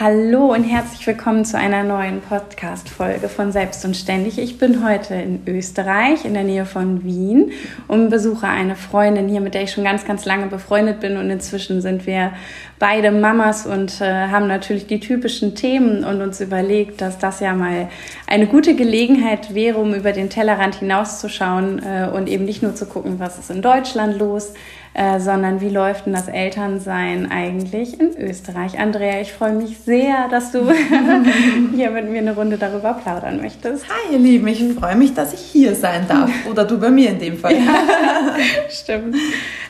Hallo und herzlich willkommen zu einer neuen Podcast-Folge von Selbst und Ständig. Ich bin heute in Österreich, in der Nähe von Wien und besuche eine Freundin hier, mit der ich schon ganz, ganz lange befreundet bin. Und inzwischen sind wir beide Mamas und äh, haben natürlich die typischen Themen und uns überlegt, dass das ja mal eine gute Gelegenheit wäre, um über den Tellerrand hinauszuschauen äh, und eben nicht nur zu gucken, was ist in Deutschland los, äh, sondern wie läuft denn das Elternsein eigentlich in Österreich? Andrea, ich freue mich sehr, dass du hier mit mir eine Runde darüber plaudern möchtest. Hi, ihr Lieben, ich freue mich, dass ich hier sein darf. Oder du bei mir in dem Fall. Ja, stimmt.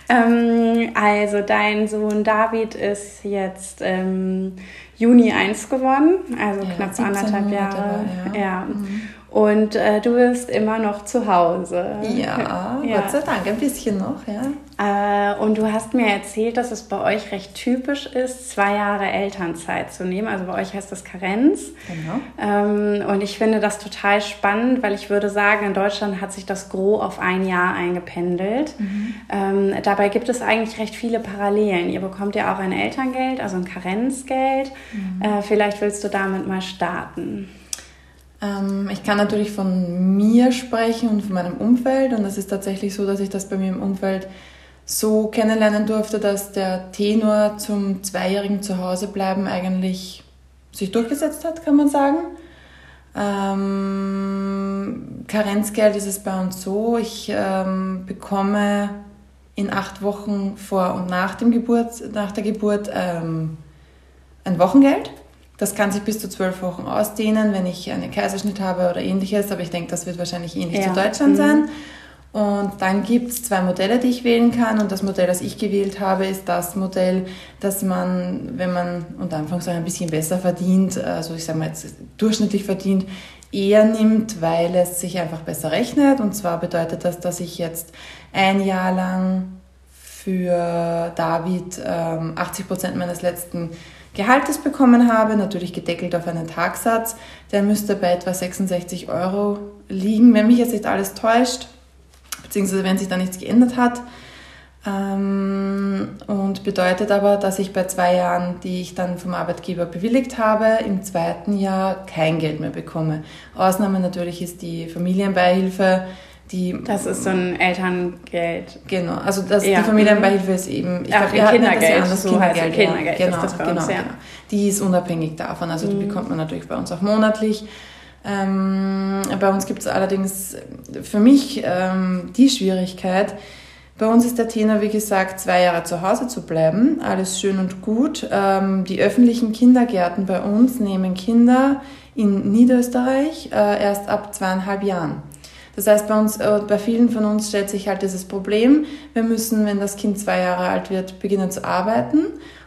Ähm, also, dein Sohn David ist jetzt ähm, Juni 1 geworden, also ja, knapp anderthalb Jahre. War, ja. ja. Mhm. Und äh, du bist immer noch zu Hause. Ja, ja, Gott sei Dank, ein bisschen noch, ja. Äh, und du hast mir erzählt, dass es bei euch recht typisch ist, zwei Jahre Elternzeit zu nehmen. Also bei euch heißt das Karenz. Genau. Ähm, und ich finde das total spannend, weil ich würde sagen, in Deutschland hat sich das Gros auf ein Jahr eingependelt. Mhm. Ähm, dabei gibt es eigentlich recht viele Parallelen. Ihr bekommt ja auch ein Elterngeld, also ein Karenzgeld. Mhm. Äh, vielleicht willst du damit mal starten. Ähm, ich kann natürlich von mir sprechen und von meinem Umfeld. Und es ist tatsächlich so, dass ich das bei mir im Umfeld so kennenlernen durfte, dass der Tenor zum zweijährigen Zuhausebleiben eigentlich sich durchgesetzt hat, kann man sagen. Ähm, Karenzgeld ist es bei uns so, ich ähm, bekomme in acht Wochen vor und nach, dem Geburt, nach der Geburt ähm, ein Wochengeld. Das kann sich bis zu zwölf Wochen ausdehnen, wenn ich einen Kaiserschnitt habe oder ähnliches, aber ich denke, das wird wahrscheinlich ähnlich ja. zu Deutschland mhm. sein. Und dann gibt es zwei Modelle, die ich wählen kann. Und das Modell, das ich gewählt habe, ist das Modell, dass man, wenn man unter Anführungszeichen ein bisschen besser verdient, also ich sage mal jetzt durchschnittlich verdient, eher nimmt, weil es sich einfach besser rechnet. Und zwar bedeutet das, dass ich jetzt ein Jahr lang für David ähm, 80 Prozent meines letzten Gehaltes bekommen habe, natürlich gedeckelt auf einen Tagsatz. Der müsste bei etwa 66 Euro liegen, wenn mich jetzt nicht alles täuscht, beziehungsweise wenn sich da nichts geändert hat. Ähm, und bedeutet aber, dass ich bei zwei Jahren, die ich dann vom Arbeitgeber bewilligt habe, im zweiten Jahr kein Geld mehr bekomme. Ausnahme natürlich ist die Familienbeihilfe, die, das ist so ein Elterngeld. Genau, also das, ja. die Familienbeihilfe ist eben, ich glaube, Kindergeld, das so Kindergeld, Kindergeld, ja. genau, das genau, uns, ja. genau. Die ist unabhängig davon, also mhm. die bekommt man natürlich bei uns auch monatlich. Ähm, bei uns gibt es allerdings für mich ähm, die Schwierigkeit, bei uns ist der Tenor, wie gesagt, zwei Jahre zu Hause zu bleiben. Alles schön und gut. Ähm, die öffentlichen Kindergärten bei uns nehmen Kinder in Niederösterreich äh, erst ab zweieinhalb Jahren. Das heißt, bei uns, äh, bei vielen von uns stellt sich halt dieses Problem. Wir müssen, wenn das Kind zwei Jahre alt wird, beginnen zu arbeiten,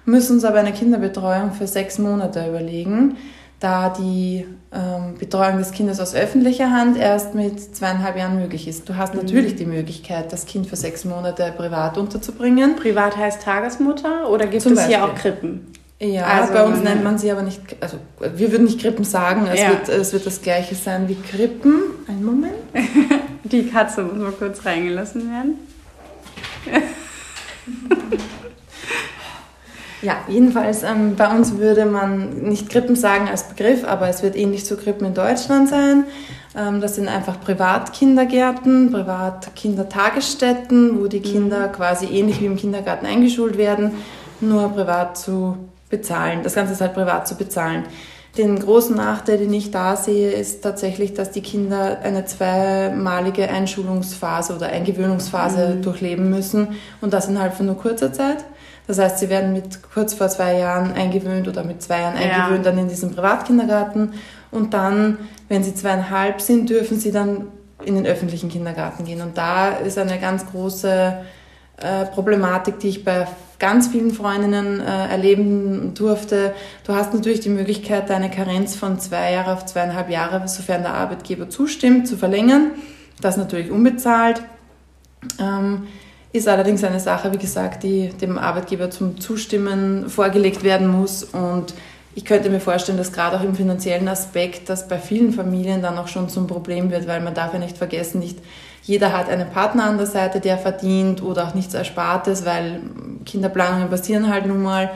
müssen uns aber eine Kinderbetreuung für sechs Monate überlegen, da die ähm, Betreuung des Kindes aus öffentlicher Hand erst mit zweieinhalb Jahren möglich ist. Du hast mhm. natürlich die Möglichkeit, das Kind für sechs Monate privat unterzubringen. Privat heißt Tagesmutter oder gibt Zum es Beispiel. hier auch Krippen? Ja, also, bei uns nennt man sie aber nicht, also wir würden nicht Krippen sagen, es, ja. wird, es wird das gleiche sein wie Krippen. Einen Moment. Die Katze muss mal kurz reingelassen werden. Ja, jedenfalls ähm, bei uns würde man nicht Krippen sagen als Begriff, aber es wird ähnlich zu Krippen in Deutschland sein. Ähm, das sind einfach Privatkindergärten, Privatkindertagesstätten, wo die Kinder mhm. quasi ähnlich wie im Kindergarten eingeschult werden, nur privat zu bezahlen. Das Ganze ist halt privat zu bezahlen. Den großen Nachteil, den ich da sehe, ist tatsächlich, dass die Kinder eine zweimalige Einschulungsphase oder Eingewöhnungsphase mhm. durchleben müssen und das innerhalb von nur kurzer Zeit. Das heißt, sie werden mit kurz vor zwei Jahren eingewöhnt oder mit zwei Jahren eingewöhnt ja. dann in diesem Privatkindergarten und dann, wenn sie zweieinhalb sind, dürfen sie dann in den öffentlichen Kindergarten gehen. Und da ist eine ganz große äh, Problematik, die ich bei ganz vielen Freundinnen äh, erleben durfte. Du hast natürlich die Möglichkeit, deine Karenz von zwei Jahre auf zweieinhalb Jahre, sofern der Arbeitgeber zustimmt, zu verlängern. Das natürlich unbezahlt. Ähm, ist allerdings eine Sache, wie gesagt, die dem Arbeitgeber zum Zustimmen vorgelegt werden muss. Und ich könnte mir vorstellen, dass gerade auch im finanziellen Aspekt das bei vielen Familien dann auch schon zum Problem wird, weil man darf ja nicht vergessen, nicht jeder hat einen Partner an der Seite, der verdient oder auch nichts Erspartes, weil Kinderplanungen passieren halt nun mal.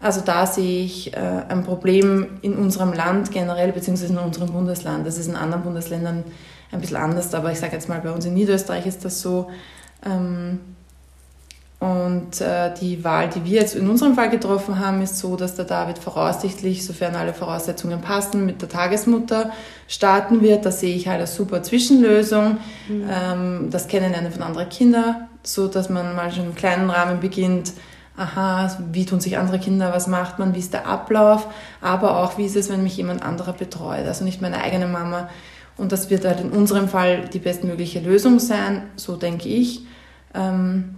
Also da sehe ich äh, ein Problem in unserem Land generell, beziehungsweise in unserem Bundesland. Das ist in anderen Bundesländern ein bisschen anders, aber ich sage jetzt mal, bei uns in Niederösterreich ist das so. Ähm, und äh, die Wahl, die wir jetzt in unserem Fall getroffen haben, ist so, dass der David voraussichtlich, sofern alle Voraussetzungen passen, mit der Tagesmutter starten wird. Das sehe ich halt als super Zwischenlösung. Mhm. Ähm, das Kennenlernen von anderen Kindern, so dass man mal schon im kleinen Rahmen beginnt. Aha, wie tun sich andere Kinder, was macht man, wie ist der Ablauf, aber auch, wie ist es, wenn mich jemand anderer betreut, also nicht meine eigene Mama. Und das wird halt in unserem Fall die bestmögliche Lösung sein, so denke ich. Ähm,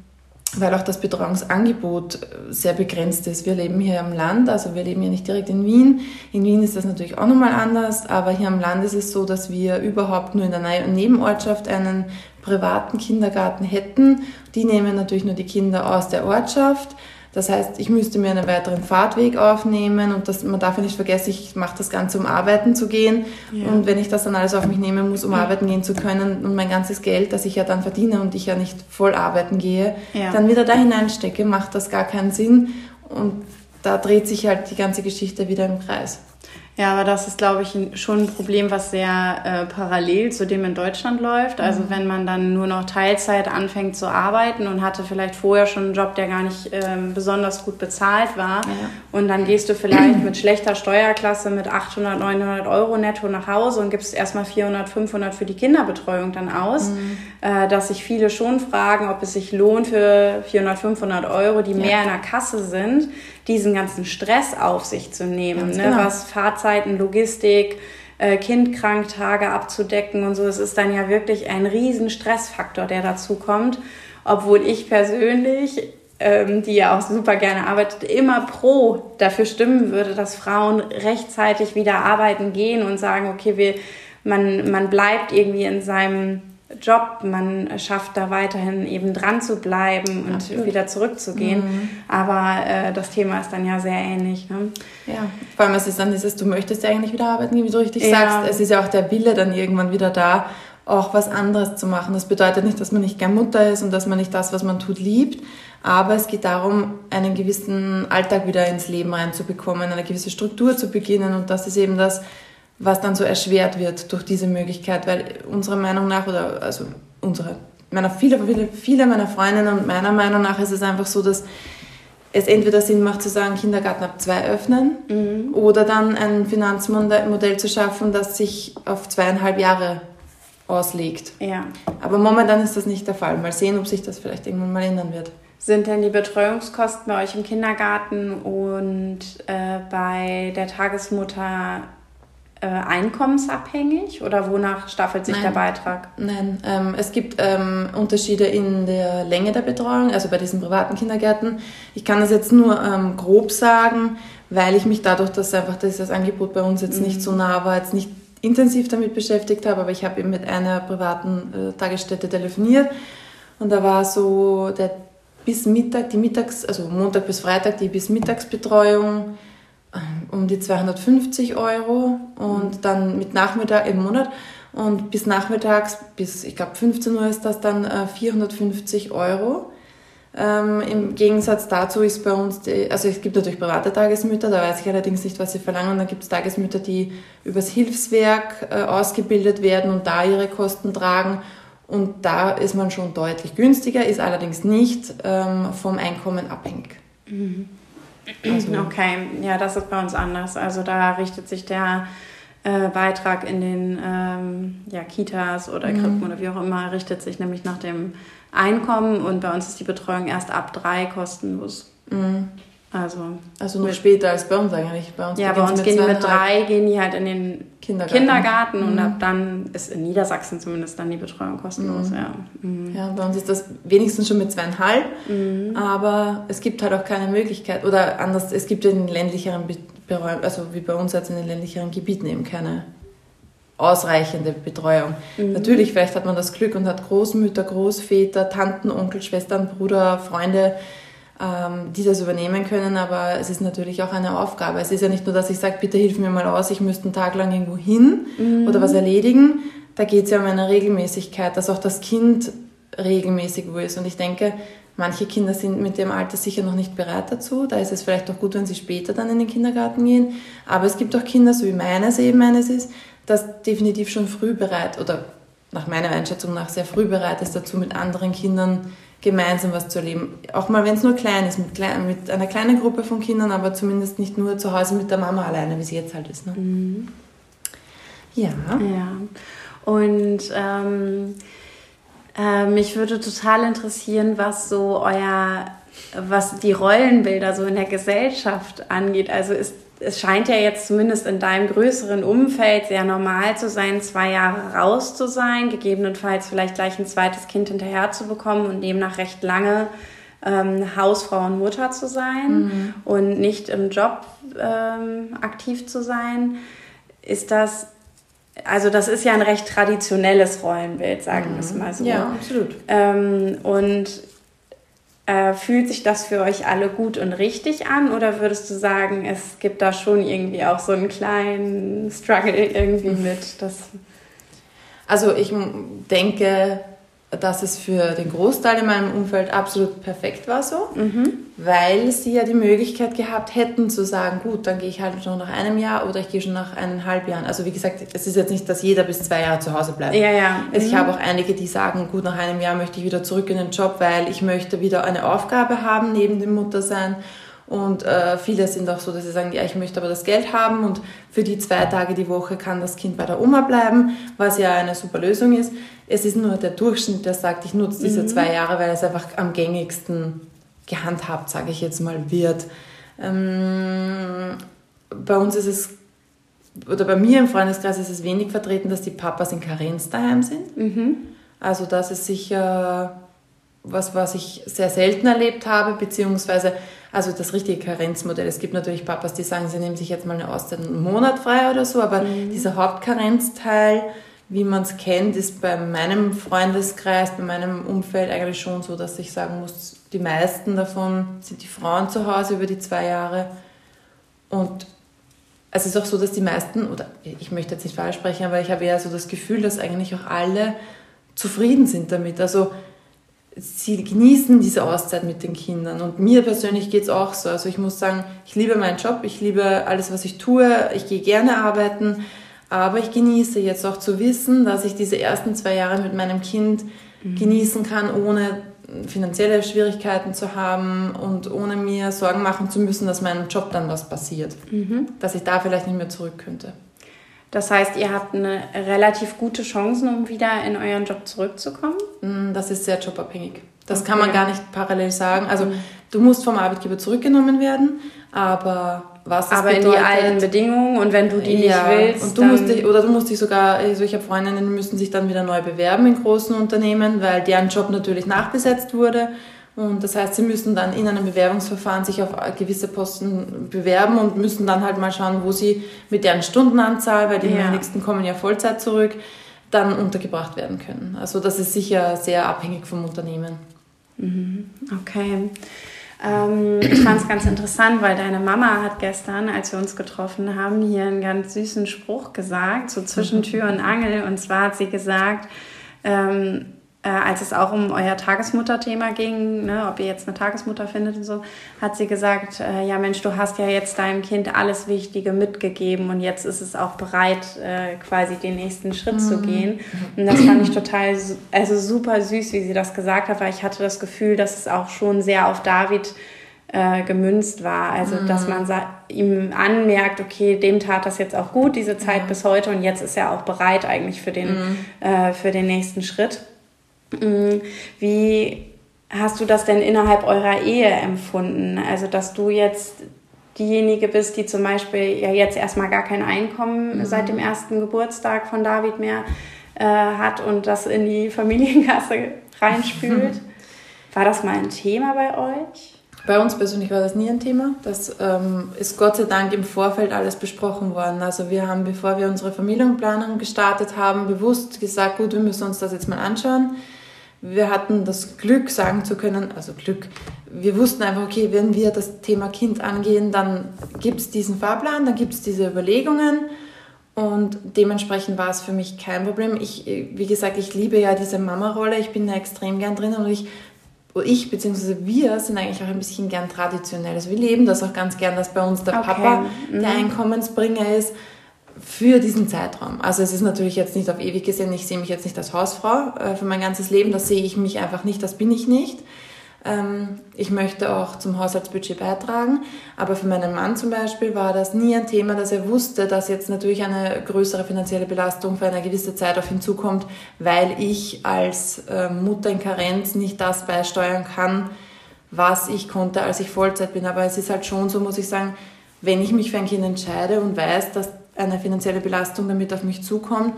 weil auch das Betreuungsangebot äh, sehr begrenzt ist. Wir leben hier am Land, also wir leben hier nicht direkt in Wien. In Wien ist das natürlich auch nochmal anders, aber hier am Land ist es so, dass wir überhaupt nur in der Nebenortschaft einen privaten Kindergarten hätten. Die nehmen natürlich nur die Kinder aus der Ortschaft. Das heißt, ich müsste mir einen weiteren Fahrtweg aufnehmen und das, man darf ja nicht vergessen, ich mache das Ganze, um arbeiten zu gehen. Ja. Und wenn ich das dann alles auf mich nehmen muss, um ja. arbeiten gehen zu können und mein ganzes Geld, das ich ja dann verdiene und ich ja nicht voll arbeiten gehe, ja. dann wieder da hineinstecke, macht das gar keinen Sinn. Und da dreht sich halt die ganze Geschichte wieder im Kreis. Ja, aber das ist, glaube ich, schon ein Problem, was sehr äh, parallel zu dem in Deutschland läuft. Also mhm. wenn man dann nur noch Teilzeit anfängt zu arbeiten und hatte vielleicht vorher schon einen Job, der gar nicht ähm, besonders gut bezahlt war. Ja. Und dann gehst du vielleicht mit schlechter Steuerklasse mit 800, 900 Euro netto nach Hause und gibst erstmal 400, 500 für die Kinderbetreuung dann aus. Mhm. Äh, dass sich viele schon fragen, ob es sich lohnt für 400, 500 Euro, die ja. mehr in der Kasse sind, diesen ganzen Stress auf sich zu nehmen, ne? Genau. was Fahrzeiten, Logistik, äh, Kindkranktage abzudecken und so. Es ist dann ja wirklich ein riesen Stressfaktor, der dazu kommt, obwohl ich persönlich ähm, die ja auch super gerne arbeitet, immer pro dafür stimmen würde, dass Frauen rechtzeitig wieder arbeiten gehen und sagen, okay, wir, man, man bleibt irgendwie in seinem Job, man schafft da weiterhin eben dran zu bleiben und Absolut. wieder zurückzugehen. Mhm. Aber äh, das Thema ist dann ja sehr ähnlich. Ne? Ja, vor allem es ist dann dieses, du möchtest ja eigentlich wieder arbeiten, wie du richtig ja. sagst. Es ist ja auch der Wille dann irgendwann wieder da, auch was anderes zu machen. Das bedeutet nicht, dass man nicht gern Mutter ist und dass man nicht das, was man tut, liebt. Aber es geht darum, einen gewissen Alltag wieder ins Leben reinzubekommen, eine gewisse Struktur zu beginnen. Und das ist eben das, was dann so erschwert wird durch diese Möglichkeit, weil unserer Meinung nach, oder also unsere, meiner, viele, viele, viele meiner Freundinnen und meiner Meinung nach ist es einfach so, dass es entweder Sinn macht zu sagen, Kindergarten ab zwei öffnen mhm. oder dann ein Finanzmodell zu schaffen, das sich auf zweieinhalb Jahre auslegt. Ja. Aber momentan ist das nicht der Fall. Mal sehen, ob sich das vielleicht irgendwann mal ändern wird. Sind denn die Betreuungskosten bei euch im Kindergarten und äh, bei der Tagesmutter äh, einkommensabhängig oder wonach staffelt sich Nein. der Beitrag? Nein, ähm, es gibt ähm, Unterschiede in der Länge der Betreuung, also bei diesen privaten Kindergärten. Ich kann das jetzt nur ähm, grob sagen, weil ich mich dadurch, dass einfach dieses Angebot bei uns jetzt mhm. nicht so nah war, jetzt nicht intensiv damit beschäftigt habe, aber ich habe eben mit einer privaten äh, Tagesstätte telefoniert und da war so der bis Mittag, die Mittags, also Montag bis Freitag die bis Mittagsbetreuung um die 250 Euro und dann mit Nachmittag im Monat und bis nachmittags, bis ich glaube 15 Uhr ist das dann 450 äh, Euro. Ähm, Im Gegensatz dazu ist bei uns, die, also es gibt natürlich private Tagesmütter, da weiß ich allerdings nicht, was sie verlangen. Dann gibt es Tagesmütter, die übers Hilfswerk äh, ausgebildet werden und da ihre Kosten tragen. Und da ist man schon deutlich günstiger, ist allerdings nicht ähm, vom Einkommen abhängig. Mhm. Also, okay, ja, das ist bei uns anders. Also da richtet sich der äh, Beitrag in den ähm, ja, Kitas oder mhm. Krippen oder wie auch immer, richtet sich nämlich nach dem Einkommen und bei uns ist die Betreuung erst ab drei kostenlos. Mhm. Also, also noch später als bei uns eigentlich. Bei uns ja, bei uns gehen die mit drei, gehen die halt in den Kindergarten, Kindergarten mhm. und ab dann ist in Niedersachsen zumindest dann die Betreuung kostenlos. Mhm. Ja. Mhm. ja, bei uns ist das wenigstens schon mit zweieinhalb, mhm. aber es gibt halt auch keine Möglichkeit oder anders, es gibt in den ländlicheren, also wie bei uns jetzt in den ländlicheren Gebieten eben keine ausreichende Betreuung. Mhm. Natürlich, vielleicht hat man das Glück und hat Großmütter, Großväter, Tanten, Onkel, Schwestern, Bruder, Freunde, ähm, die das übernehmen können, aber es ist natürlich auch eine Aufgabe. Es ist ja nicht nur, dass ich sage, bitte hilf mir mal aus, ich müsste einen Tag lang irgendwo hin mhm. oder was erledigen. Da geht es ja um eine Regelmäßigkeit, dass auch das Kind regelmäßig wo ist. Und ich denke, manche Kinder sind mit dem Alter sicher noch nicht bereit dazu. Da ist es vielleicht auch gut, wenn sie später dann in den Kindergarten gehen. Aber es gibt auch Kinder, so wie meines eben eines ist, das definitiv schon früh bereit oder nach meiner Einschätzung nach sehr früh bereit ist dazu, mit anderen Kindern gemeinsam was zu erleben. Auch mal, wenn es nur klein ist, mit, klein, mit, einer kleinen Gruppe von Kindern, aber zumindest nicht nur zu Hause mit der Mama alleine, wie sie jetzt halt ist. Ne? Mhm. Ja. Ja. Und ähm, äh, mich würde total interessieren, was so euer, was die Rollenbilder so in der Gesellschaft angeht. Also ist es scheint ja jetzt zumindest in deinem größeren Umfeld sehr normal zu sein, zwei Jahre raus zu sein, gegebenenfalls vielleicht gleich ein zweites Kind hinterher zu bekommen und demnach recht lange ähm, Hausfrau und Mutter zu sein mhm. und nicht im Job ähm, aktiv zu sein. Ist das, also das ist ja ein recht traditionelles Rollenbild, sagen mhm. wir es mal so. Ja, absolut. Ähm, und äh, fühlt sich das für euch alle gut und richtig an oder würdest du sagen, es gibt da schon irgendwie auch so einen kleinen Struggle irgendwie mit? Das also ich denke, dass es für den Großteil in meinem Umfeld absolut perfekt war so, mhm. weil sie ja die Möglichkeit gehabt hätten zu sagen, gut, dann gehe ich halt schon nach einem Jahr oder ich gehe schon nach eineinhalb Jahren. Also wie gesagt, es ist jetzt nicht, dass jeder bis zwei Jahre zu Hause bleibt. Ja, ja. Also ich mhm. habe auch einige, die sagen, gut, nach einem Jahr möchte ich wieder zurück in den Job, weil ich möchte wieder eine Aufgabe haben neben dem Muttersein und äh, viele sind auch so, dass sie sagen, ja, ich möchte aber das Geld haben und für die zwei Tage die Woche kann das Kind bei der Oma bleiben, was ja eine super Lösung ist. Es ist nur der Durchschnitt, der sagt, ich nutze diese mhm. zwei Jahre, weil es einfach am gängigsten gehandhabt, sage ich jetzt mal, wird. Ähm, bei uns ist es, oder bei mir im Freundeskreis ist es wenig vertreten, dass die Papas in Karenz daheim sind. Mhm. Also das ist sicher was, was ich sehr selten erlebt habe, beziehungsweise also das richtige Karenzmodell. Es gibt natürlich Papas, die sagen, sie nehmen sich jetzt mal eine Auszeit einen Monat frei oder so, aber mhm. dieser Hauptkarenzteil, wie man es kennt, ist bei meinem Freundeskreis, bei meinem Umfeld eigentlich schon so, dass ich sagen muss, die meisten davon sind die Frauen zu Hause über die zwei Jahre. Und es ist auch so, dass die meisten, oder ich möchte jetzt nicht falsch sprechen, aber ich habe eher so das Gefühl, dass eigentlich auch alle zufrieden sind damit. Also sie genießen diese Auszeit mit den Kindern. Und mir persönlich geht es auch so. Also ich muss sagen, ich liebe meinen Job, ich liebe alles, was ich tue, ich gehe gerne arbeiten, aber ich genieße jetzt auch zu wissen, dass ich diese ersten zwei Jahre mit meinem Kind mhm. genießen kann, ohne finanzielle Schwierigkeiten zu haben und ohne mir Sorgen machen zu müssen, dass meinem Job dann was passiert. Mhm. Dass ich da vielleicht nicht mehr zurück könnte. Das heißt, ihr habt eine relativ gute Chancen, um wieder in euren Job zurückzukommen? Mm, das ist sehr jobabhängig. Das okay. kann man gar nicht parallel sagen. Also mhm. du musst vom Arbeitgeber zurückgenommen werden, aber was das aber bedeutet, in die alten Bedingungen und wenn du die ja, nicht willst, und du musst dich, oder du musst dich sogar, also ich habe Freundinnen, die müssen sich dann wieder neu bewerben in großen Unternehmen, weil deren Job natürlich nachbesetzt wurde und das heißt, sie müssen dann in einem Bewerbungsverfahren sich auf gewisse Posten bewerben und müssen dann halt mal schauen, wo sie mit deren Stundenanzahl, weil die ja. nächsten kommen ja Vollzeit zurück, dann untergebracht werden können. Also das ist sicher sehr abhängig vom Unternehmen. Mhm. Okay. Ähm, ich fand es ganz interessant, weil deine Mama hat gestern, als wir uns getroffen haben, hier einen ganz süßen Spruch gesagt, so zwischen Tür und Angel. Und zwar hat sie gesagt, ähm, äh, als es auch um euer Tagesmutter-Thema ging, ne, ob ihr jetzt eine Tagesmutter findet und so, hat sie gesagt, äh, ja Mensch, du hast ja jetzt deinem Kind alles Wichtige mitgegeben und jetzt ist es auch bereit, äh, quasi den nächsten Schritt mhm. zu gehen. Und das fand ich total, also super süß, wie sie das gesagt hat, weil ich hatte das Gefühl, dass es auch schon sehr auf David äh, gemünzt war. Also, mhm. dass man ihm anmerkt, okay, dem tat das jetzt auch gut, diese Zeit mhm. bis heute und jetzt ist er auch bereit eigentlich für den, mhm. äh, für den nächsten Schritt. Wie hast du das denn innerhalb eurer Ehe empfunden? Also, dass du jetzt diejenige bist, die zum Beispiel ja jetzt erstmal gar kein Einkommen mhm. seit dem ersten Geburtstag von David mehr äh, hat und das in die Familienkasse reinspült. War das mal ein Thema bei euch? Bei uns persönlich war das nie ein Thema. Das ähm, ist Gott sei Dank im Vorfeld alles besprochen worden. Also wir haben, bevor wir unsere Familienplanung gestartet haben, bewusst gesagt, gut, wir müssen uns das jetzt mal anschauen wir hatten das Glück, sagen zu können, also Glück, wir wussten einfach, okay, wenn wir das Thema Kind angehen, dann gibt es diesen Fahrplan, dann gibt es diese Überlegungen und dementsprechend war es für mich kein Problem. Ich, wie gesagt, ich liebe ja diese Mama-Rolle, ich bin da extrem gern drin und ich, ich bzw. wir sind eigentlich auch ein bisschen gern traditionell. Also wir leben das auch ganz gern, dass bei uns der okay. Papa mhm. der Einkommensbringer ist für diesen Zeitraum. Also es ist natürlich jetzt nicht auf ewig gesehen, ich sehe mich jetzt nicht als Hausfrau äh, für mein ganzes Leben, das sehe ich mich einfach nicht, das bin ich nicht. Ähm, ich möchte auch zum Haushaltsbudget beitragen, aber für meinen Mann zum Beispiel war das nie ein Thema, dass er wusste, dass jetzt natürlich eine größere finanzielle Belastung für eine gewisse Zeit auf ihn zukommt, weil ich als äh, Mutter in Karenz nicht das beisteuern kann, was ich konnte, als ich Vollzeit bin. Aber es ist halt schon so, muss ich sagen, wenn ich mich für ein Kind entscheide und weiß, dass eine finanzielle Belastung damit auf mich zukommt,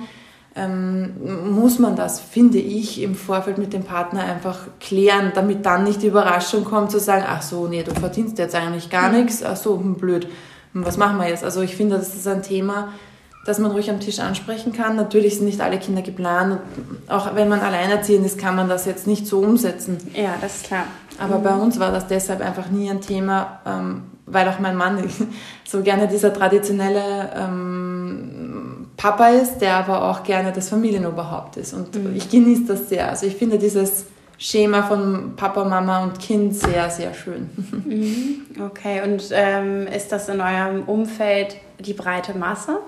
ähm, muss man das, finde ich, im Vorfeld mit dem Partner einfach klären, damit dann nicht die Überraschung kommt zu sagen, ach so, nee, du verdienst jetzt eigentlich gar mhm. nichts, ach so, hm, blöd, hm, was machen wir jetzt? Also ich finde, das ist ein Thema, das man ruhig am Tisch ansprechen kann. Natürlich sind nicht alle Kinder geplant. Auch wenn man alleinerziehend ist, kann man das jetzt nicht so umsetzen. Ja, das ist klar. Aber mhm. bei uns war das deshalb einfach nie ein Thema, ähm, weil auch mein Mann so gerne dieser traditionelle ähm, Papa ist, der aber auch gerne das Familienoberhaupt ist. Und mhm. ich genieße das sehr. Also ich finde dieses Schema von Papa, Mama und Kind sehr, sehr schön. Mhm. Okay, und ähm, ist das in eurem Umfeld die breite Masse?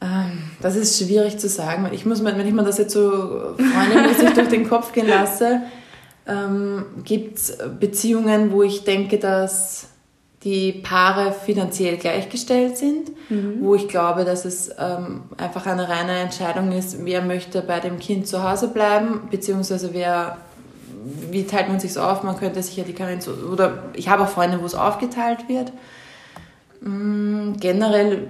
Ähm, das ist schwierig zu sagen. Ich muss, wenn ich mir das jetzt so freundlich durch den Kopf gehen lasse, ähm, gibt es Beziehungen, wo ich denke, dass die Paare finanziell gleichgestellt sind, mhm. wo ich glaube, dass es ähm, einfach eine reine Entscheidung ist, wer möchte bei dem Kind zu Hause bleiben, beziehungsweise wer, wie teilt man sich auf, man könnte sich ja die Karenz, oder ich habe auch Freunde, wo es aufgeteilt wird. Mhm, generell,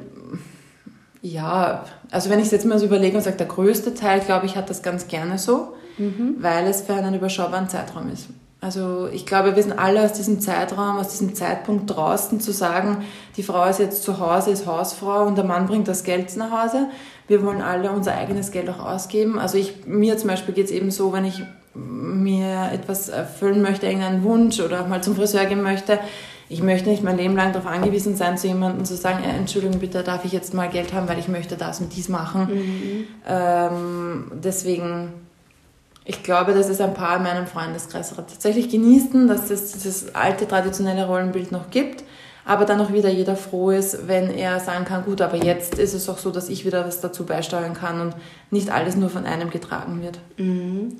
ja, also wenn ich es jetzt mal so überlege und sage, der größte Teil, glaube ich, hat das ganz gerne so mhm. weil es für einen überschaubaren Zeitraum ist. Also ich glaube, wir sind alle aus diesem Zeitraum, aus diesem Zeitpunkt draußen zu sagen, die Frau ist jetzt zu Hause, ist Hausfrau und der Mann bringt das Geld nach Hause. Wir wollen alle unser eigenes Geld auch ausgeben. Also ich, mir zum Beispiel geht es eben so, wenn ich mir etwas erfüllen möchte, irgendeinen Wunsch oder auch mal zum Friseur gehen möchte, ich möchte nicht mein Leben lang darauf angewiesen sein, zu jemandem zu sagen, äh, Entschuldigung, bitte darf ich jetzt mal Geld haben, weil ich möchte das und dies machen. Mhm. Ähm, deswegen ich glaube, dass es ein paar in meinem Freundeskreis tatsächlich genießen, dass es dieses alte traditionelle Rollenbild noch gibt, aber dann auch wieder jeder froh ist, wenn er sagen kann, gut, aber jetzt ist es auch so, dass ich wieder was dazu beisteuern kann und nicht alles nur von einem getragen wird. Mhm.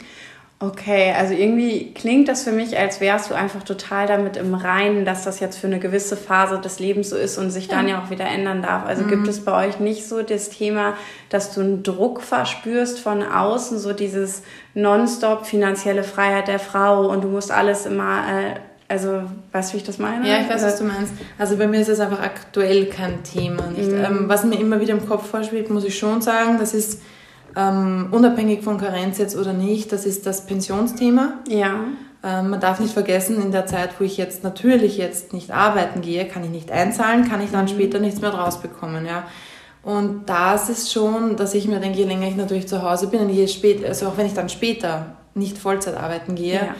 Okay, also irgendwie klingt das für mich, als wärst du einfach total damit im Reinen, dass das jetzt für eine gewisse Phase des Lebens so ist und sich dann ja, auch wieder ändern darf. Also mhm. gibt es bei euch nicht so das Thema, dass du einen Druck verspürst von außen, so dieses nonstop finanzielle Freiheit der Frau und du musst alles immer, äh, also weißt du, wie ich das meine? Ja, ich weiß, was du meinst. Also bei mir ist es einfach aktuell kein Thema. Nicht? Mhm. Ähm, was mir immer wieder im Kopf vorschwebt, muss ich schon sagen, das ist ähm, unabhängig von Karenz jetzt oder nicht, das ist das Pensionsthema. Ja. Ähm, man darf nicht vergessen, in der Zeit, wo ich jetzt natürlich jetzt nicht arbeiten gehe, kann ich nicht einzahlen, kann ich dann mhm. später nichts mehr draus bekommen. Ja. Und das ist schon, dass ich mir denke, je länger ich natürlich zu Hause bin und je später, also auch wenn ich dann später nicht Vollzeit arbeiten gehe, ja.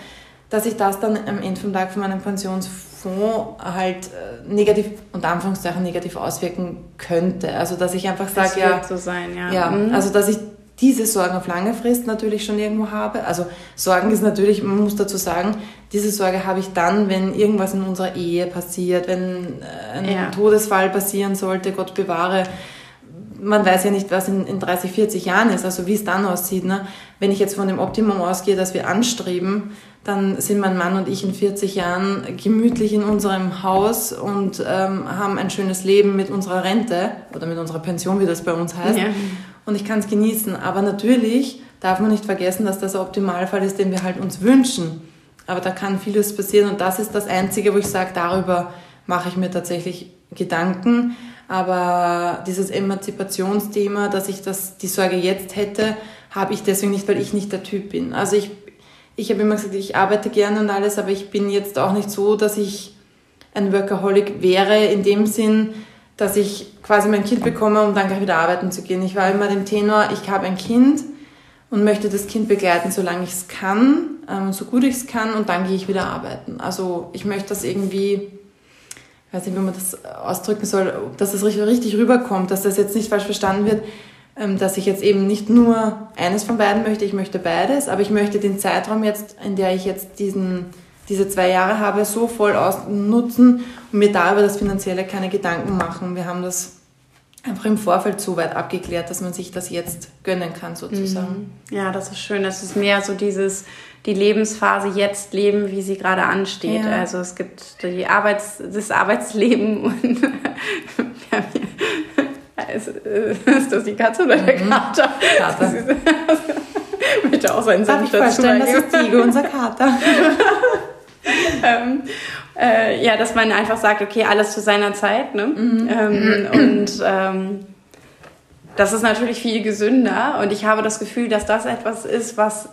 dass ich das dann am Ende vom Tag von meinem Pensionsfonds halt äh, negativ, unter Anführungszeichen negativ auswirken könnte. Also dass ich einfach sage, ja, so sein, ja. ja mhm. also dass ich diese Sorgen auf lange Frist natürlich schon irgendwo habe. Also Sorgen ist natürlich, man muss dazu sagen, diese Sorge habe ich dann, wenn irgendwas in unserer Ehe passiert, wenn äh, ein ja. Todesfall passieren sollte, Gott bewahre. Man weiß ja nicht, was in, in 30, 40 Jahren ist, also wie es dann aussieht. Ne? Wenn ich jetzt von dem Optimum ausgehe, das wir anstreben, dann sind mein Mann und ich in 40 Jahren gemütlich in unserem Haus und ähm, haben ein schönes Leben mit unserer Rente oder mit unserer Pension, wie das bei uns heißt. Ja und ich kann es genießen. Aber natürlich darf man nicht vergessen, dass das der Optimalfall ist, den wir halt uns wünschen. Aber da kann vieles passieren und das ist das Einzige, wo ich sage, darüber mache ich mir tatsächlich Gedanken. Aber dieses Emanzipationsthema, dass ich das, die Sorge jetzt hätte, habe ich deswegen nicht, weil ich nicht der Typ bin. Also ich, ich habe immer gesagt, ich arbeite gerne und alles, aber ich bin jetzt auch nicht so, dass ich ein Workaholic wäre in dem Sinn, dass ich quasi mein Kind bekomme, um dann gleich wieder arbeiten zu gehen. Ich war immer dem Tenor, ich habe ein Kind und möchte das Kind begleiten, solange ich es kann, ähm, so gut ich es kann und dann gehe ich wieder arbeiten. Also ich möchte das irgendwie, ich weiß nicht, wie man das ausdrücken soll, dass das richtig, richtig rüberkommt, dass das jetzt nicht falsch verstanden wird, ähm, dass ich jetzt eben nicht nur eines von beiden möchte, ich möchte beides, aber ich möchte den Zeitraum jetzt, in der ich jetzt diesen diese zwei Jahre habe, so voll ausnutzen und mir da über das Finanzielle keine Gedanken machen. Wir haben das einfach im Vorfeld so weit abgeklärt, dass man sich das jetzt gönnen kann, sozusagen. Mhm. Ja, das ist schön. Das ist mehr so dieses, die Lebensphase jetzt leben, wie sie gerade ansteht. Ja. Also es gibt die Arbeits-, das Arbeitsleben und ist, ist das die Katze oder der mhm. Kater? Kater. Bitte auch seinen Senf dazu. Das ist Tiger, unser Kater. ähm, äh, ja, dass man einfach sagt, okay, alles zu seiner Zeit. Ne? Mhm. Ähm, und ähm, das ist natürlich viel gesünder. Und ich habe das Gefühl, dass das etwas ist, was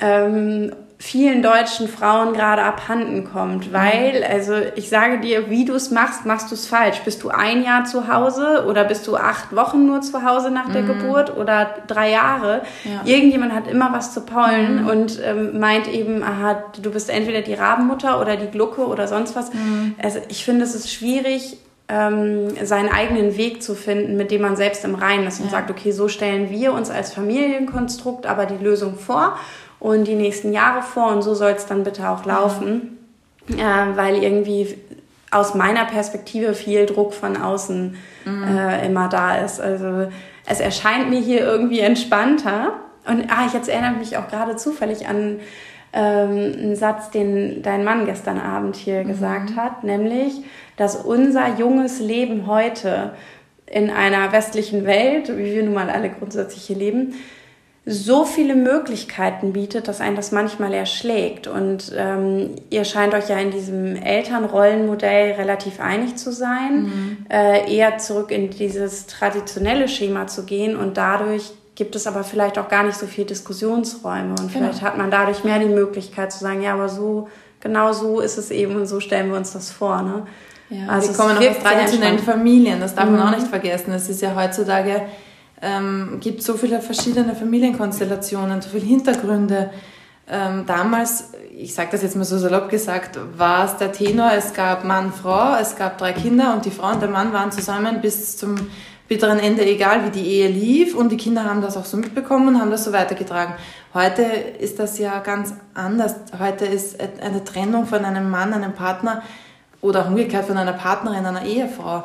ähm, vielen deutschen Frauen gerade abhanden kommt, weil, also ich sage dir, wie du es machst, machst du es falsch. Bist du ein Jahr zu Hause oder bist du acht Wochen nur zu Hause nach der mhm. Geburt oder drei Jahre? Ja. Irgendjemand hat immer was zu pollen mhm. und ähm, meint eben, aha, du bist entweder die Rabenmutter oder die Glucke oder sonst was. Mhm. Also ich finde, es ist schwierig, ähm, seinen eigenen Weg zu finden, mit dem man selbst im Reinen ist und ja. sagt, okay, so stellen wir uns als Familienkonstrukt aber die Lösung vor und die nächsten Jahre vor und so soll es dann bitte auch laufen, äh, weil irgendwie aus meiner Perspektive viel Druck von außen mhm. äh, immer da ist. Also es erscheint mir hier irgendwie entspannter. Und ah, ich jetzt erinnere mich auch gerade zufällig an ähm, einen Satz, den dein Mann gestern Abend hier mhm. gesagt hat, nämlich, dass unser junges Leben heute in einer westlichen Welt, wie wir nun mal alle grundsätzlich hier leben, so viele Möglichkeiten bietet, dass einen das manchmal erschlägt. Und ähm, ihr scheint euch ja in diesem Elternrollenmodell relativ einig zu sein, mhm. äh, eher zurück in dieses traditionelle Schema zu gehen und dadurch gibt es aber vielleicht auch gar nicht so viel Diskussionsräume und genau. vielleicht hat man dadurch mehr die Möglichkeit zu sagen, ja, aber so, genau so ist es eben und so stellen wir uns das vor. Ne? Ja, also wir kommen auch aus traditionellen Familien, das darf mhm. man auch nicht vergessen. Es ist ja heutzutage ähm, gibt so viele verschiedene Familienkonstellationen, so viele Hintergründe. Ähm, damals, ich sage das jetzt mal so salopp gesagt, war es der Tenor, es gab Mann, Frau, es gab drei Kinder und die Frau und der Mann waren zusammen bis zum bitteren Ende, egal wie die Ehe lief und die Kinder haben das auch so mitbekommen und haben das so weitergetragen. Heute ist das ja ganz anders. Heute ist eine Trennung von einem Mann, einem Partner oder umgekehrt von einer Partnerin, einer Ehefrau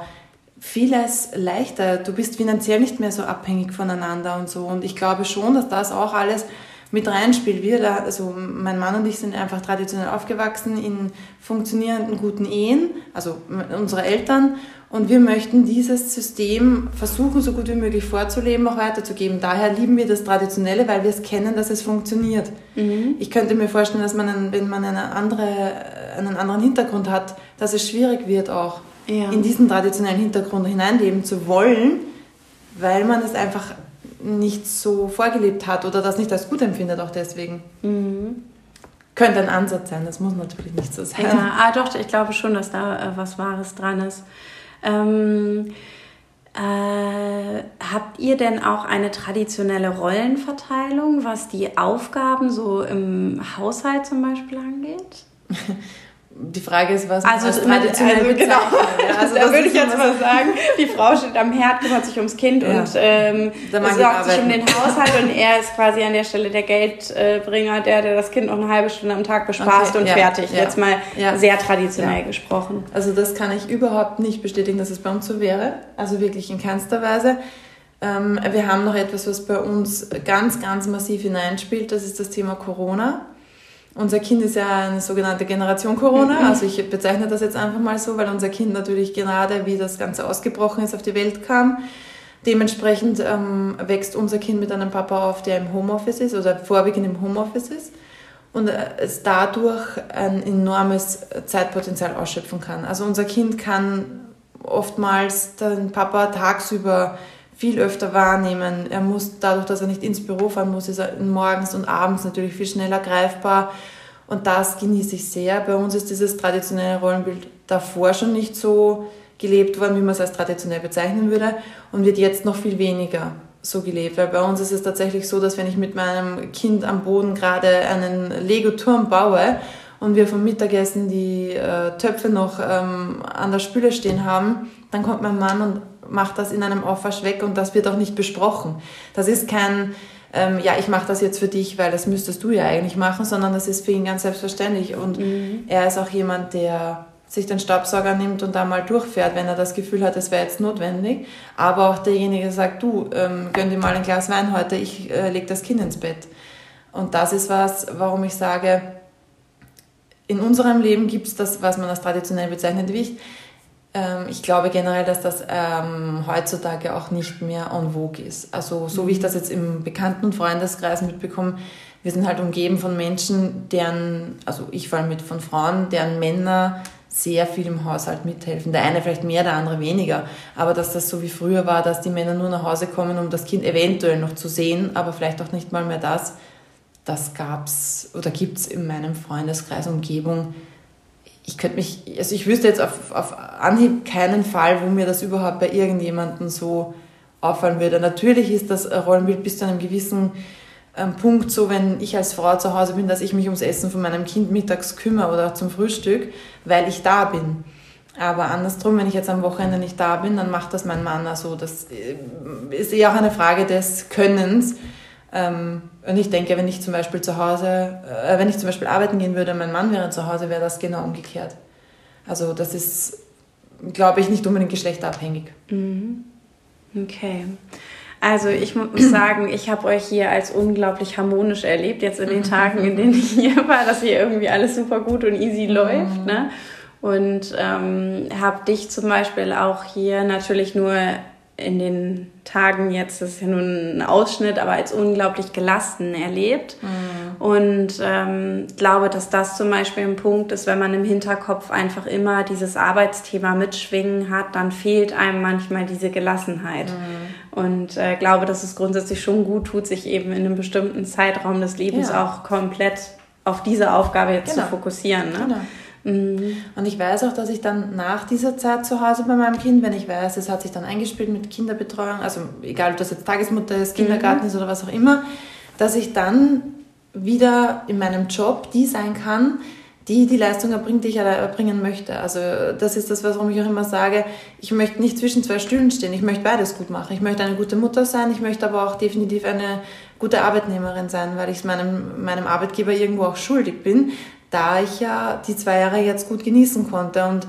vieles leichter. Du bist finanziell nicht mehr so abhängig voneinander und so. Und ich glaube schon, dass das auch alles mit reinspielt. Wir, also mein Mann und ich sind einfach traditionell aufgewachsen in funktionierenden guten Ehen, also unsere Eltern. Und wir möchten dieses System versuchen, so gut wie möglich vorzuleben, auch weiterzugeben. Daher lieben wir das Traditionelle, weil wir es kennen, dass es funktioniert. Mhm. Ich könnte mir vorstellen, dass man, wenn man eine andere, einen anderen Hintergrund hat, dass es schwierig wird auch ja. in diesen traditionellen Hintergrund hineinleben zu wollen, weil man es einfach nicht so vorgelebt hat oder das nicht als gut empfindet, auch deswegen. Mhm. Könnte ein Ansatz sein, das muss natürlich nicht so sein. Ja, ah, doch, ich glaube schon, dass da äh, was Wahres dran ist. Ähm, äh, habt ihr denn auch eine traditionelle Rollenverteilung, was die Aufgaben so im Haushalt zum Beispiel angeht? die Frage ist, was also, als traditionell also, genau. Ja, also da würde ich jetzt mal sagen, die Frau steht am Herd, kümmert sich ums Kind ja. und ähm, sorgt sich um den Haushalt und er ist quasi an der Stelle der Geldbringer, der, der das Kind noch eine halbe Stunde am Tag bespaßt okay. und ja. fertig. Jetzt mal sehr traditionell gesprochen. Also das kann ich überhaupt nicht bestätigen, dass es bei uns so wäre. Also wirklich in keinster Weise. Ähm, wir haben noch etwas, was bei uns ganz, ganz massiv hineinspielt. Das ist das Thema Corona. Unser Kind ist ja eine sogenannte Generation Corona, also ich bezeichne das jetzt einfach mal so, weil unser Kind natürlich gerade, wie das Ganze ausgebrochen ist, auf die Welt kam. Dementsprechend ähm, wächst unser Kind mit einem Papa auf, der im Homeoffice ist oder vorwiegend im Homeoffice ist und äh, es dadurch ein enormes Zeitpotenzial ausschöpfen kann. Also unser Kind kann oftmals den Papa tagsüber viel öfter wahrnehmen. Er muss dadurch, dass er nicht ins Büro fahren muss, ist er morgens und abends natürlich viel schneller greifbar. Und das genieße ich sehr. Bei uns ist dieses traditionelle Rollenbild davor schon nicht so gelebt worden, wie man es als traditionell bezeichnen würde und wird jetzt noch viel weniger so gelebt. Weil bei uns ist es tatsächlich so, dass wenn ich mit meinem Kind am Boden gerade einen Lego-Turm baue und wir vom Mittagessen die äh, Töpfe noch ähm, an der Spüle stehen haben, dann kommt mein Mann und macht das in einem Aufwasch weg und das wird auch nicht besprochen. Das ist kein, ähm, ja, ich mache das jetzt für dich, weil das müsstest du ja eigentlich machen, sondern das ist für ihn ganz selbstverständlich. Und mhm. er ist auch jemand, der sich den Staubsauger nimmt und da mal durchfährt, wenn er das Gefühl hat, es wäre jetzt notwendig. Aber auch derjenige sagt, du, ähm, gönn dir mal ein Glas Wein heute, ich äh, leg das Kind ins Bett. Und das ist was, warum ich sage, in unserem Leben gibt es das, was man als traditionell bezeichnet, wie ähm, ich glaube generell, dass das ähm, heutzutage auch nicht mehr en vogue ist. Also so wie ich das jetzt im Bekannten- und Freundeskreis mitbekomme, wir sind halt umgeben von Menschen, deren, also ich vor allem mit von Frauen, deren Männer sehr viel im Haushalt mithelfen. Der eine vielleicht mehr, der andere weniger. Aber dass das so wie früher war, dass die Männer nur nach Hause kommen, um das Kind eventuell noch zu sehen, aber vielleicht auch nicht mal mehr das, das gab's oder gibt's in meinem Freundeskreis Umgebung ich könnte mich, also ich wüsste jetzt auf, auf Anhieb keinen Fall, wo mir das überhaupt bei irgendjemandem so auffallen würde. Natürlich ist das Rollenbild bis zu einem gewissen ähm, Punkt so, wenn ich als Frau zu Hause bin, dass ich mich ums Essen von meinem Kind mittags kümmere oder zum Frühstück, weil ich da bin. Aber andersrum, wenn ich jetzt am Wochenende nicht da bin, dann macht das mein Mann. Also das äh, ist eher auch eine Frage des Könnens und ich denke, wenn ich zum Beispiel zu Hause, äh, wenn ich zum Beispiel arbeiten gehen würde, mein Mann wäre zu Hause, wäre das genau umgekehrt. Also das ist, glaube ich, nicht unbedingt geschlechterabhängig. Mhm. Okay. Also ich muss sagen, ich habe euch hier als unglaublich harmonisch erlebt, jetzt in den Tagen, in denen ich hier war, dass hier irgendwie alles super gut und easy mhm. läuft. Ne? Und ähm, habe dich zum Beispiel auch hier natürlich nur in den Tagen jetzt, das ist ja nur ein Ausschnitt, aber als unglaublich gelassen erlebt. Mhm. Und ähm, glaube, dass das zum Beispiel ein Punkt ist, wenn man im Hinterkopf einfach immer dieses Arbeitsthema mitschwingen hat, dann fehlt einem manchmal diese Gelassenheit. Mhm. Und äh, glaube, dass es grundsätzlich schon gut tut, sich eben in einem bestimmten Zeitraum des Lebens ja. auch komplett auf diese Aufgabe jetzt genau. zu fokussieren. Ne? Genau. Mhm. Und ich weiß auch, dass ich dann nach dieser Zeit zu Hause bei meinem Kind, wenn ich weiß, es hat sich dann eingespielt mit Kinderbetreuung, also egal ob das jetzt Tagesmutter ist, Kindergarten mhm. ist oder was auch immer, dass ich dann wieder in meinem Job die sein kann, die die Leistung erbringt, die ich erbringen möchte. Also das ist das, warum ich auch immer sage, ich möchte nicht zwischen zwei Stühlen stehen, ich möchte beides gut machen. Ich möchte eine gute Mutter sein, ich möchte aber auch definitiv eine gute Arbeitnehmerin sein, weil ich es meinem, meinem Arbeitgeber irgendwo auch schuldig bin, da ich ja die zwei Jahre jetzt gut genießen konnte. Und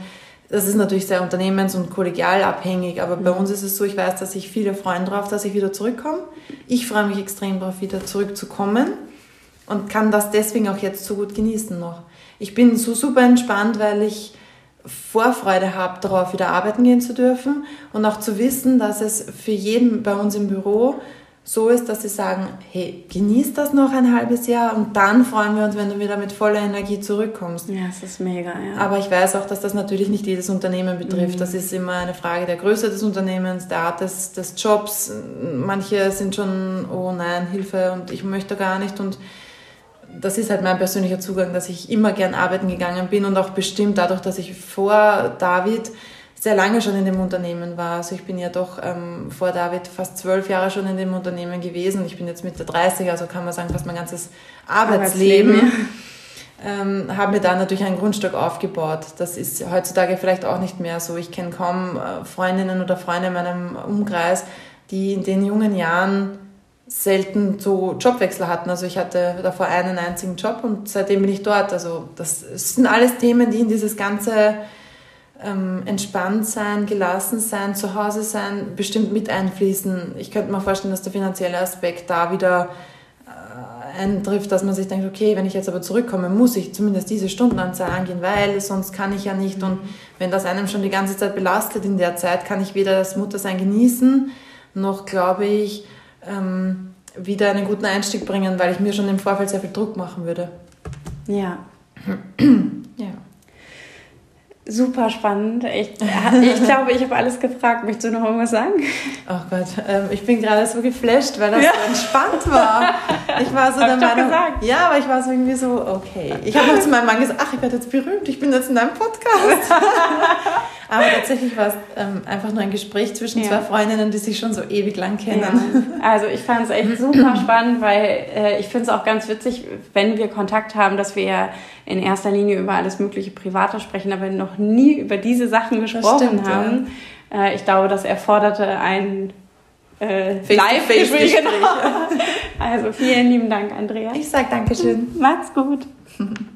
das ist natürlich sehr unternehmens- und kollegial abhängig, aber bei mhm. uns ist es so, ich weiß, dass sich viele freuen darauf, dass ich wieder zurückkomme. Ich freue mich extrem darauf, wieder zurückzukommen und kann das deswegen auch jetzt so gut genießen noch. Ich bin so super entspannt, weil ich Vorfreude habe, darauf wieder arbeiten gehen zu dürfen und auch zu wissen, dass es für jeden bei uns im Büro so ist, dass sie sagen, hey, genieß das noch ein halbes Jahr und dann freuen wir uns, wenn du wieder mit voller Energie zurückkommst. Ja, es ist mega, ja. Aber ich weiß auch, dass das natürlich nicht jedes Unternehmen betrifft. Mhm. Das ist immer eine Frage der Größe des Unternehmens, der Art des, des Jobs. Manche sind schon, oh nein, Hilfe und ich möchte gar nicht und das ist halt mein persönlicher Zugang, dass ich immer gern arbeiten gegangen bin und auch bestimmt dadurch, dass ich vor David sehr lange schon in dem Unternehmen war. Also ich bin ja doch ähm, vor David fast zwölf Jahre schon in dem Unternehmen gewesen. Ich bin jetzt Mitte 30, also kann man sagen, fast mein ganzes Arbeitsleben. Arbeitsleben ähm, habe mir da natürlich einen Grundstock aufgebaut. Das ist heutzutage vielleicht auch nicht mehr so. Ich kenne kaum äh, Freundinnen oder Freunde in meinem Umkreis, die in den jungen Jahren selten so Jobwechsel hatten. Also ich hatte davor einen einzigen Job und seitdem bin ich dort. Also das sind alles Themen, die in dieses ganze ähm, entspannt sein, gelassen sein, zu Hause sein, bestimmt mit einfließen. Ich könnte mir vorstellen, dass der finanzielle Aspekt da wieder äh, eintrifft, dass man sich denkt, okay, wenn ich jetzt aber zurückkomme, muss ich zumindest diese Stundenanzahl angehen, weil sonst kann ich ja nicht. Und wenn das einem schon die ganze Zeit belastet in der Zeit, kann ich weder das Muttersein genießen, noch glaube ich, ähm, wieder einen guten Einstieg bringen, weil ich mir schon im Vorfeld sehr viel Druck machen würde. Ja. ja. Super spannend. Ich, ich glaube, ich habe alles gefragt. Möchtest du noch irgendwas sagen? Oh Gott, ähm, ich bin gerade so geflasht, weil das ja. so entspannt war. Ich war so der Meinung. Gesagt. Ja, aber ich war so irgendwie so, okay. Ich habe noch zu meinem Mann gesagt, ach, ich werde jetzt berühmt, ich bin jetzt in einem Podcast. aber tatsächlich war es ähm, einfach nur ein Gespräch zwischen ja. zwei Freundinnen, die sich schon so ewig lang kennen. Ja. Also ich fand es echt super spannend, weil äh, ich finde es auch ganz witzig, wenn wir Kontakt haben, dass wir ja in erster Linie über alles mögliche Private sprechen, aber noch nie über diese Sachen gesprochen stimmt, haben. Ja. Äh, ich glaube, das erforderte ein äh, Live-Gespräch. Genau. Also vielen lieben Dank, Andrea. Ich sage Dankeschön. Macht's gut.